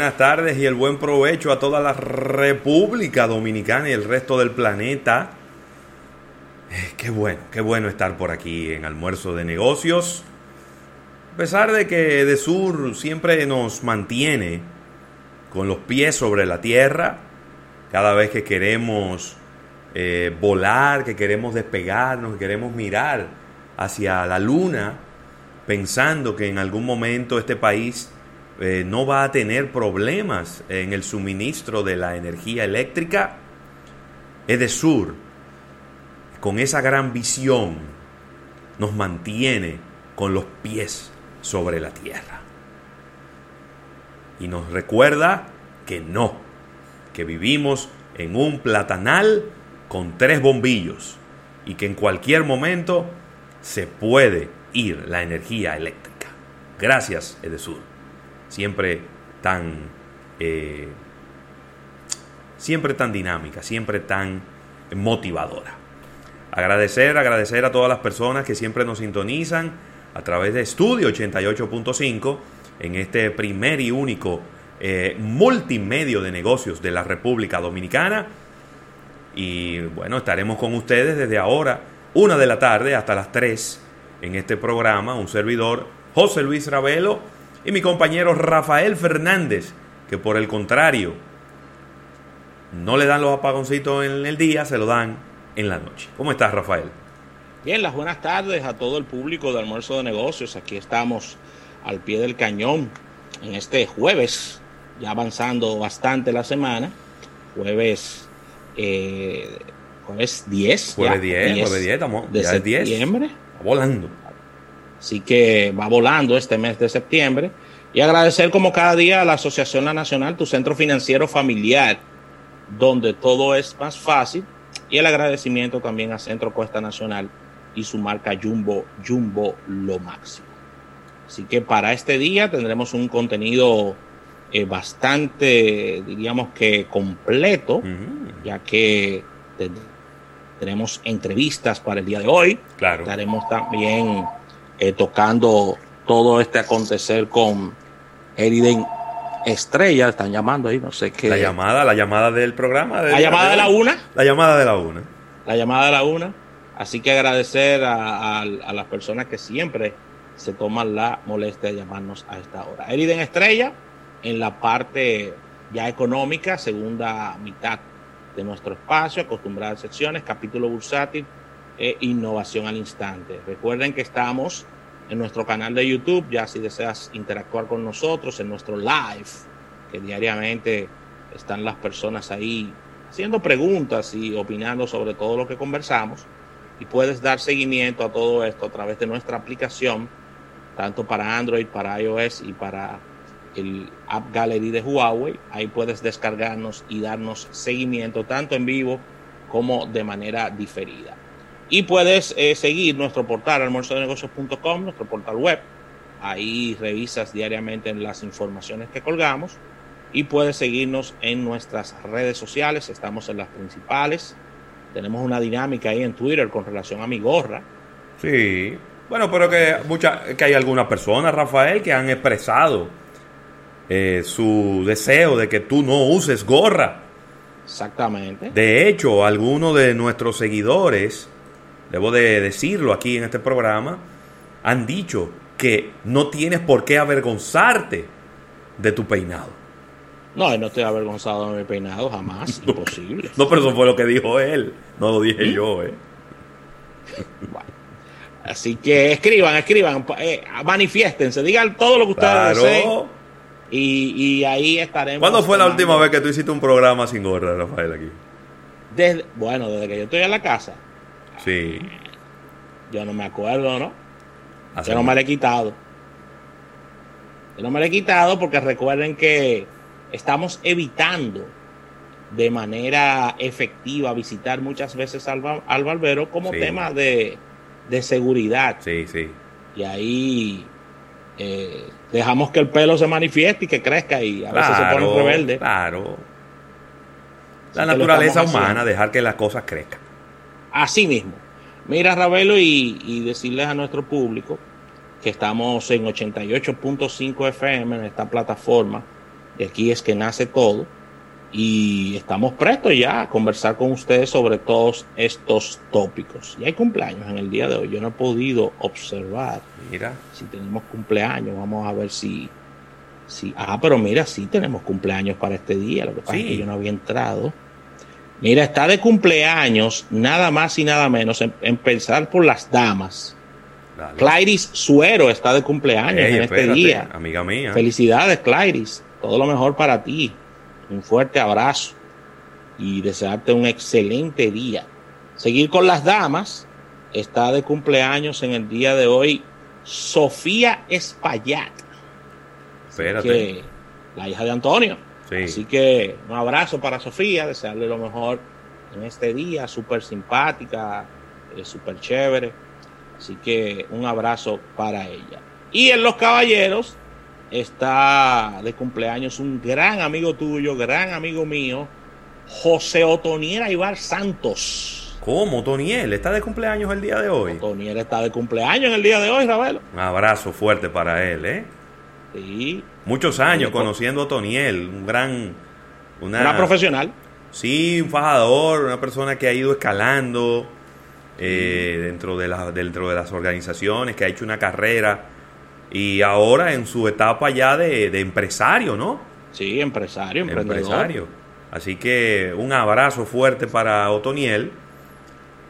Buenas tardes y el buen provecho a toda la República Dominicana y el resto del planeta. Eh, qué bueno, qué bueno estar por aquí en Almuerzo de Negocios. A pesar de que de Sur siempre nos mantiene con los pies sobre la tierra, cada vez que queremos eh, volar, que queremos despegarnos, que queremos mirar hacia la luna, pensando que en algún momento este país eh, no va a tener problemas en el suministro de la energía eléctrica, Edesur, con esa gran visión, nos mantiene con los pies sobre la tierra. Y nos recuerda que no, que vivimos en un platanal con tres bombillos y que en cualquier momento se puede ir la energía eléctrica. Gracias, Edesur siempre tan, eh, siempre tan dinámica, siempre tan motivadora. Agradecer, agradecer a todas las personas que siempre nos sintonizan a través de Estudio 88.5 en este primer y único eh, multimedio de negocios de la República Dominicana. Y bueno, estaremos con ustedes desde ahora, una de la tarde hasta las 3 en este programa. Un servidor, José Luis Ravelo y mi compañero Rafael Fernández, que por el contrario, no le dan los apagoncitos en el día, se lo dan en la noche. ¿Cómo estás, Rafael? Bien, las buenas tardes a todo el público de Almuerzo de Negocios. Aquí estamos al pie del cañón en este jueves, ya avanzando bastante la semana. Jueves, eh, jueves 10. Jueves 10, jueves 10, estamos de septiembre. Está volando. Así que va volando este mes de septiembre. Y agradecer como cada día a la Asociación La Nacional, tu centro financiero familiar, donde todo es más fácil. Y el agradecimiento también a Centro Cuesta Nacional y su marca Jumbo, Jumbo Lo Máximo. Así que para este día tendremos un contenido eh, bastante, diríamos que completo, ya que tenemos entrevistas para el día de hoy. Claro. Estaremos también eh, tocando todo este acontecer con Eriden Estrella, están llamando ahí, no sé qué. La llamada, la llamada del programa. la llamada de la una. La llamada de la una. La llamada de la una. Así que agradecer a, las personas que siempre se toman la molestia de llamarnos a esta hora. Eriden Estrella, en la parte ya económica, segunda mitad de nuestro espacio, acostumbradas secciones, capítulo bursátil, e innovación al instante. Recuerden que estamos en nuestro canal de YouTube, ya si deseas interactuar con nosotros, en nuestro live, que diariamente están las personas ahí haciendo preguntas y opinando sobre todo lo que conversamos. Y puedes dar seguimiento a todo esto a través de nuestra aplicación, tanto para Android, para iOS y para el App Gallery de Huawei. Ahí puedes descargarnos y darnos seguimiento tanto en vivo como de manera diferida. Y puedes eh, seguir nuestro portal almuerzodenegocios.com, nuestro portal web. Ahí revisas diariamente las informaciones que colgamos. Y puedes seguirnos en nuestras redes sociales. Estamos en las principales. Tenemos una dinámica ahí en Twitter con relación a mi gorra. Sí. Bueno, pero que, mucha, que hay algunas personas, Rafael, que han expresado eh, su deseo de que tú no uses gorra. Exactamente. De hecho, algunos de nuestros seguidores debo de decirlo aquí en este programa, han dicho que no tienes por qué avergonzarte de tu peinado. No, no estoy avergonzado de mi peinado, jamás. Imposible. No, pero eso fue lo que dijo él. No lo dije yo, ¿eh? Bueno. Así que escriban, escriban, eh, manifiéstense, digan todo lo que ustedes Claro. deseen. Y, y ahí estaremos. ¿Cuándo fue la última vez que tú hiciste un programa sin gorra, Rafael, aquí? Desde- bueno, desde que yo estoy en la casa, Sí. yo no me acuerdo, ¿no? Hace Yo no me la he quitado. Yo no me la he quitado porque recuerden que estamos evitando de manera efectiva visitar muchas veces al, al barbero como Sí. tema de, de seguridad. Sí, sí. Y ahí eh, dejamos que el pelo se manifieste y que crezca y a veces se pone rebelde. Claro. La Así naturaleza humana, haciendo. dejar que las cosas crezcan. Así mismo. Mira, Ravelo, y, y decirles a nuestro público que estamos en 88.5 FM en esta plataforma. Y aquí es que nace todo. Y estamos prestos ya a conversar con ustedes sobre todos estos tópicos. Y hay cumpleaños en el día de hoy. Yo no he podido observar Mira. si tenemos cumpleaños. Vamos a ver si. si ah, pero mira, sí tenemos cumpleaños para este día. Lo que pasa Sí. es que yo no había entrado. Mira, está de cumpleaños, nada más y nada menos, en, en pensar por las damas. Dale. Clairis Suero está de cumpleaños Ey, en este día. Amiga mía. Felicidades, Clairis. Todo lo mejor para ti. Un fuerte abrazo y desearte un excelente día. Seguir con las damas. Está de cumpleaños en el día de hoy Sofía Espaillat, Espérate. que la hija de Antonio. Sí. Así que un abrazo para Sofía, desearle lo mejor en este día, súper simpática, eh, súper chévere. Así que un abrazo para ella. Y en Los Caballeros está de cumpleaños un gran amigo tuyo, gran amigo mío, José Otoniera Ibar Santos. ¿Cómo, Toniel? ¿Está de cumpleaños el día de hoy? Otoniera está de cumpleaños en el día de hoy, Ravelo. Un abrazo fuerte para él, ¿eh? Sí, Muchos años conociendo a Toniel, un gran... Una, una profesional. Sí, un fajador, una persona que ha ido escalando eh, dentro, de la- dentro de las organizaciones, que ha hecho una carrera y ahora en su etapa ya de, de empresario, ¿no? Sí, empresario, emprendedor. Empresario. Así que un abrazo fuerte para Otoniel,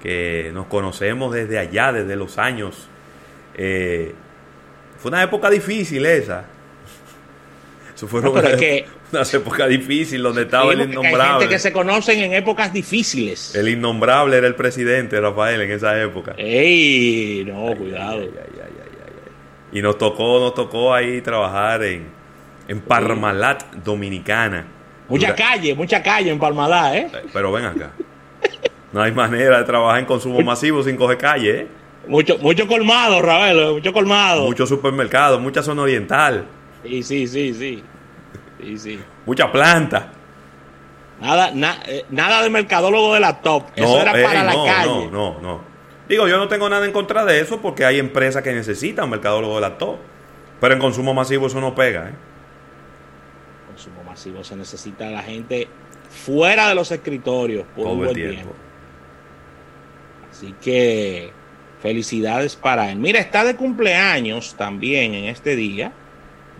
que nos conocemos desde allá, desde los años. eh, fue una época difícil esa. Eso fueron No, que- unas épocas difíciles donde estaba el porque Hay innombrable. gente que se conocen en épocas difíciles. El innombrable era el presidente, Rafael, en esa época. ¡Ey! No, Ay, cuidado. ay, ay. Y nos tocó, nos tocó ahí trabajar en, en Parmalat, Dominicana. Mucha Dura- calle, mucha calle en Palmalá, ¿eh? Eh, Pero ven acá. No hay manera de trabajar en consumo masivo sin coger calle, ¿eh? Mucho, mucho colmado, Ravelo, mucho colmado. Muchos supermercados, mucha zona oriental, Sí, sí, sí, sí. Sí, sí. mucha planta. Nada, na- eh, nada de mercadólogo de la top. Eso era ey, para la calle. no, no, no. Digo, yo no tengo nada en contra de eso porque hay empresas que necesitan mercadólogo de la top. Pero en consumo masivo eso no pega, ¿eh? Consumo masivo se necesita la gente fuera de los escritorios por un Todo el buen tiempo. tiempo. Así que felicidades para él. Mira, está de cumpleaños también en este día.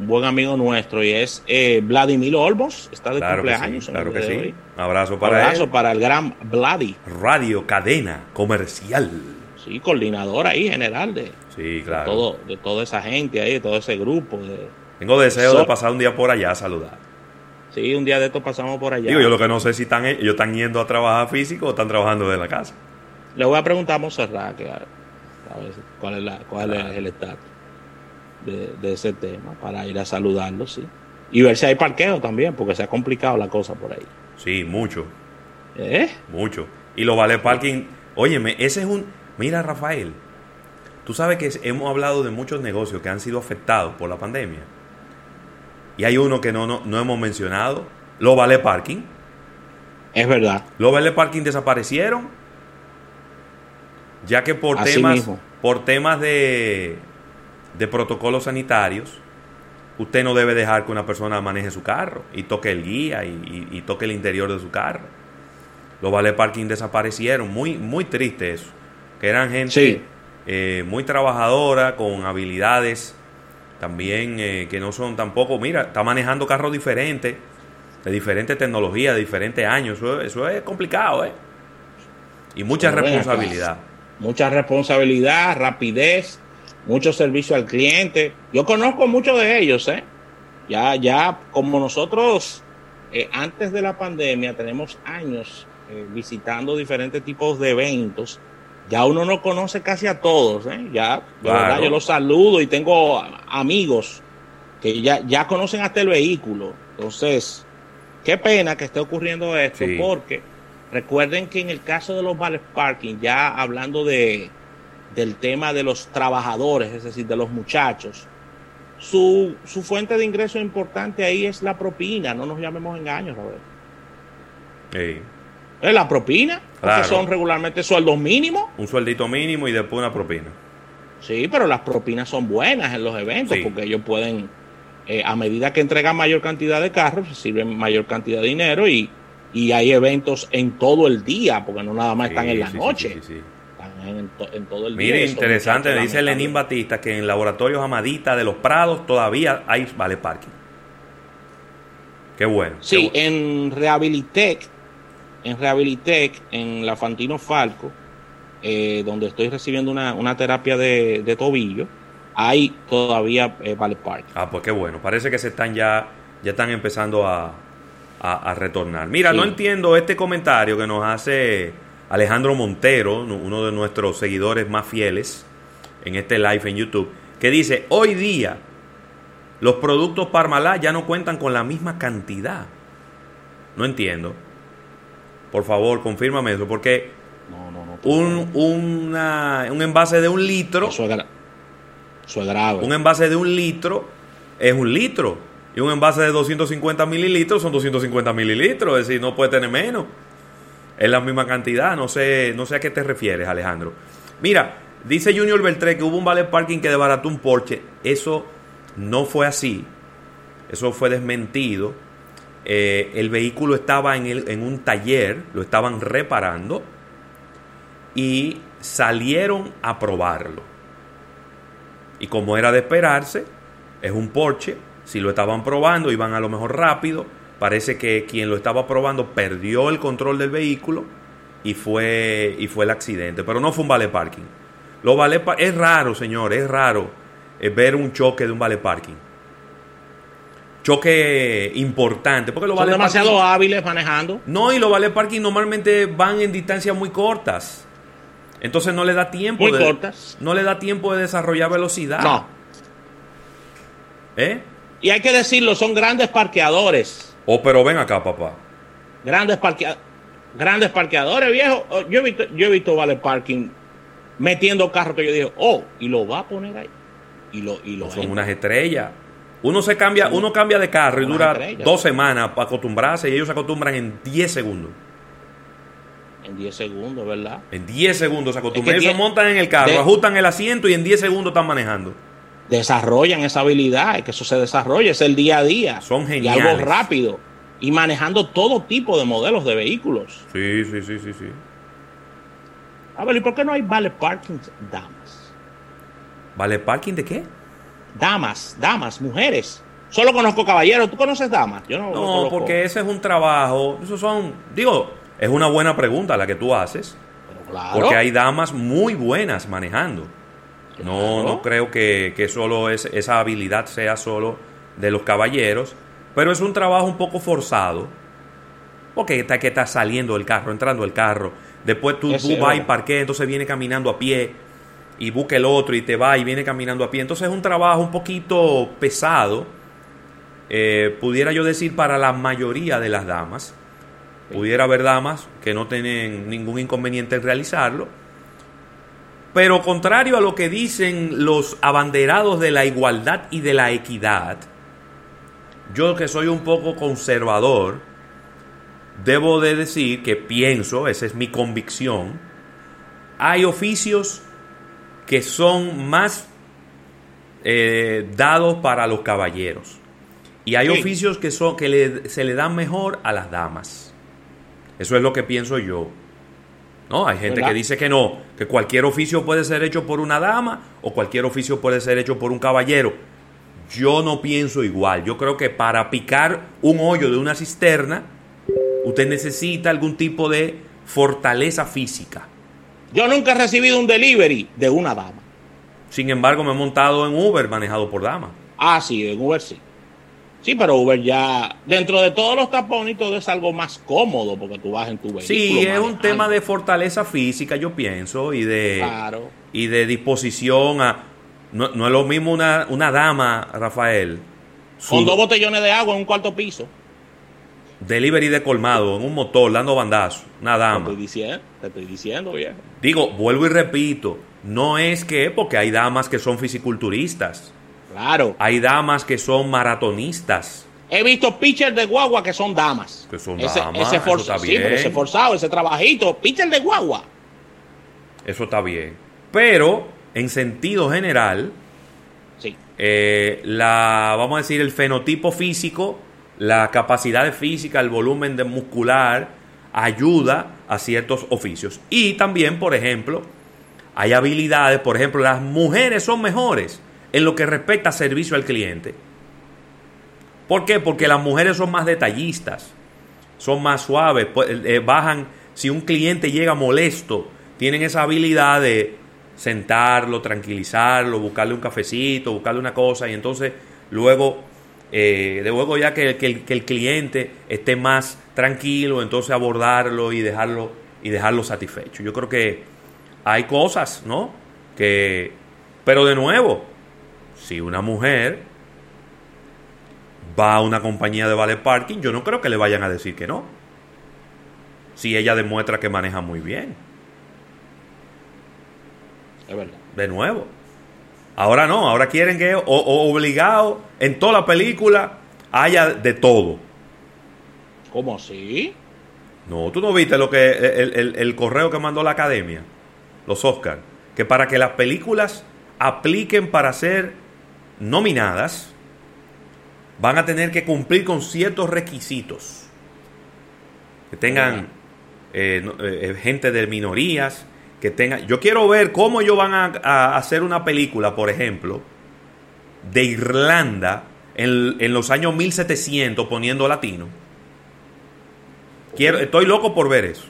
Un buen amigo nuestro y es eh, Vladimir Olmos. Está de Claro que cumpleaños. sí, claro que de sí. hoy. Un abrazo Un para abraso él. para el gran Vladi. Radio Cadena Comercial. Sí, coordinador ahí general de, Sí, de claro. todo, de toda esa gente ahí, de todo ese grupo. De, Tengo deseo de pasar un día por allá a saludar. sí, un día de estos pasamos por allá. Digo, yo lo que no sé si están, ellos están yendo a trabajar físico o están trabajando desde la casa. Le voy a preguntar a Monserrat que a, a ver cuál es, la, cuál es el estatus de, de ese tema para ir a saludarlo, sí. Y ver si hay parqueo también, porque se ha complicado la cosa por ahí. Sí, mucho, ¿Eh? mucho. Y los vale parking, óyeme, ese es un... Mira, Rafael, tú sabes que hemos hablado de muchos negocios que han sido afectados por la pandemia. Y hay uno que no, no, no hemos mencionado, los vale parking. Es verdad. Los vale parking desaparecieron, ya que por Así temas, mismo. por temas de, de protocolos sanitarios, usted no debe dejar que una persona maneje su carro y toque el guía y, y- y toque el interior de su carro. Los vale parking desaparecieron, muy, muy triste eso. Que eran gente Sí. eh, muy trabajadora, con habilidades también eh, que no son tampoco, mira, está manejando carros diferentes de diferentes tecnologías, de diferentes años. Eso, es complicado, ¿eh? Y mucha responsabilidad. Mucha responsabilidad, rapidez, mucho servicio al cliente. Yo conozco muchos de ellos, ¿eh? Ya, ya como nosotros eh, antes de la pandemia tenemos años eh, visitando diferentes tipos de eventos. Ya uno no conoce casi a todos, ¿eh? Ya, yo los saludo y tengo amigos que ya, ya conocen hasta el vehículo. Entonces, qué pena que esté ocurriendo esto, porque recuerden que en el caso de los vales parking, ya hablando de, del tema de los trabajadores, es decir, de los muchachos, su, su fuente de ingreso importante ahí es la propina, no nos llamemos engaños, Roberto. Es la propina, que son regularmente sueldos mínimos. Un sueldito mínimo y después una propina. Sí, pero las propinas son buenas en los eventos porque ellos pueden, eh, a medida que entregan mayor cantidad de carros, reciben mayor cantidad de dinero y, y hay eventos en todo el día, porque no nada más están en la noche en, todo el Mire, interesante, dice Lenín Batista que en laboratorios Amadita de los Prados todavía hay vale parking. Qué bueno. Sí, en Rehabilitec, en Rehabilitec, en la Fantino Falco, eh, donde estoy recibiendo una, terapia de, tobillo, hay todavía eh, vale parking. Ah, pues qué bueno. Parece que se están ya, ya están empezando a, a, retornar. Mira, no entiendo este comentario que nos hace Alejandro Montero, uno de nuestros seguidores más fieles en este live en YouTube, que dice, hoy día los productos Parmalat ya no cuentan con la misma cantidad. No entiendo. Por favor, confírmame eso, porque un, un envase de un litro... Eso es, grave. Un envase de un litro es un litro. Y un envase de 250 mililitros son 250 mililitros. Es decir, no puede tener menos es la misma cantidad. No sé, no sé a qué te refieres, Alejandro. Mira, dice Junior Beltré que hubo un valet parking que desbarató un Porsche. Eso no fue así. Eso fue desmentido. Eh, el vehículo estaba en, el, en un taller, lo estaban reparando y salieron a probarlo. Y como era de esperarse, es un Porsche. Si lo estaban probando, iban a lo mejor rápido Parece que quien lo estaba probando perdió el control del vehículo y fue, y fue el accidente. Pero no fue un vale parking. Lo vale es raro, señor, es raro eh, ver un choque de un vale parking. Choque importante. Porque los Son demasiado hábiles manejando. No, y los vale parking normalmente van en distancias muy cortas. Entonces no le da tiempo. Muy cortas. No le da tiempo de desarrollar velocidad. No. ¿Eh? Y hay que decirlo, son grandes parqueadores. Oh, pero ven acá, papá. Grandes, grandes parqueadores, viejo. Oh, yo he visto, yo he visto Vale Parking metiendo carros que yo dije, oh, y lo va a poner ahí. Y lo, y lo son unas estrellas. Uno se cambia, uno cambia de carro y dura dos semanas para acostumbrarse y ellos se acostumbran en 10 segundos. En 10 segundos, ¿verdad? En 10 segundos se acostumbran. ellos se montan en el carro, ajustan el asiento y en 10 segundos están manejando desarrollan esa habilidad, que eso se desarrolle, es el día a día. Son geniales. Y algo rápido. Y manejando todo tipo de modelos de vehículos. Sí, sí, sí, sí, sí. A ver, ¿y por qué no hay vale parking damas? ¿Vale parking de qué? Damas, damas, mujeres. Solo conozco caballeros. ¿Tú conoces damas? Yo no. No, porque ese es un trabajo. Esos son. Digo, es una buena pregunta la que tú haces. Porque hay damas muy buenas manejando. No, no creo que, que solo es, esa habilidad sea solo de los caballeros, pero es un trabajo un poco forzado. Porque está que está saliendo del carro, entrando el carro. Después tú, tú vas y parqueas, entonces viene caminando a pie y busca el otro y te va y viene caminando a pie. Entonces es un trabajo un poquito pesado, eh, pudiera yo decir, para la mayoría de las damas. Pudiera haber damas que no tienen ningún inconveniente en realizarlo pero contrario a lo que dicen los abanderados de la igualdad y de la equidad, yo que soy un poco conservador, debo de decir que pienso, esa es mi convicción, hay oficios que son más eh, dados para los caballeros y hay oficios que, son, que se le dan mejor a las damas. Eso es lo que pienso yo. ¿No? Hay gente que dice que no, que cualquier oficio puede ser hecho por una dama o cualquier oficio puede ser hecho por un caballero. yo no pienso igual. Yo creo que para picar un hoyo de una cisterna, usted necesita algún tipo de fortaleza física. Yo nunca he recibido un delivery de una dama. Sin embargo, me he montado en Uber manejado por dama. Ah, sí, en Uber sí. Sí, pero Uber ya, dentro de todos los tapones, todo es algo más cómodo porque tú vas en tu vehículo. Sí, es un tema de fortaleza física, yo pienso, y de, y de disposición a... No, no, es lo mismo una, una dama, Rafael. Con dos botellones de agua en un cuarto piso. Delivery de colmado, en un motor, dando bandazos. Una dama. Te estoy diciendo, te estoy diciendo, viejo. Digo, vuelvo y repito, no es que, porque hay damas que son fisiculturistas Claro. Hay damas que son maratonistas. He visto pitchers de guagua que son damas. Que son ese, damas. Ese, eso está bien. ese forzado, ese trabajito. Pitcher de guagua. Eso está bien. Pero, en sentido general, sí. Eh, la, vamos a decir, el fenotipo físico, la capacidad física, el volumen de muscular, ayuda a ciertos oficios. Y también, por ejemplo, hay habilidades, por ejemplo, las mujeres son mejores en lo que respecta a servicio al cliente. ¿Por qué? Porque las mujeres son más detallistas, son más suaves, pues, eh, bajan, si un cliente llega molesto, tienen esa habilidad de sentarlo, tranquilizarlo, buscarle un cafecito, buscarle una cosa y entonces luego, eh, de luego ya que, que, el cliente esté más tranquilo, entonces abordarlo y dejarlo, y dejarlo satisfecho. Yo creo que hay cosas, ¿no? Que, pero de nuevo, si una mujer va a una compañía de valet parking, yo no creo que le vayan a decir que no. Si ella demuestra que maneja muy bien. Es verdad. De nuevo. Ahora no, ahora quieren que o, obligado en toda la película haya de todo. ¿Cómo así? No, tú no viste lo que el, el correo que mandó la academia, los Oscars, que para que las películas apliquen para ser nominadas van a tener que cumplir con ciertos requisitos. Que tengan eh, eh, gente de minorías, que tengan... Yo quiero ver cómo ellos van a, hacer una película, por ejemplo, de Irlanda en, en los años 1700 poniendo latino. Quiero, estoy loco por ver eso.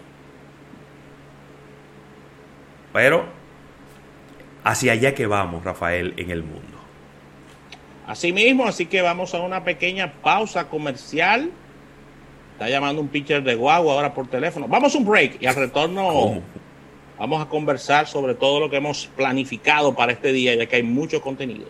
Pero hacia allá que vamos, Rafael, en el mundo. Así mismo, así que vamos a una pequeña pausa comercial. Está llamando un pitcher de guagua ahora por teléfono. Vamos a un break y al retorno vamos a conversar sobre todo lo que hemos planificado para este día, ya que hay mucho contenido.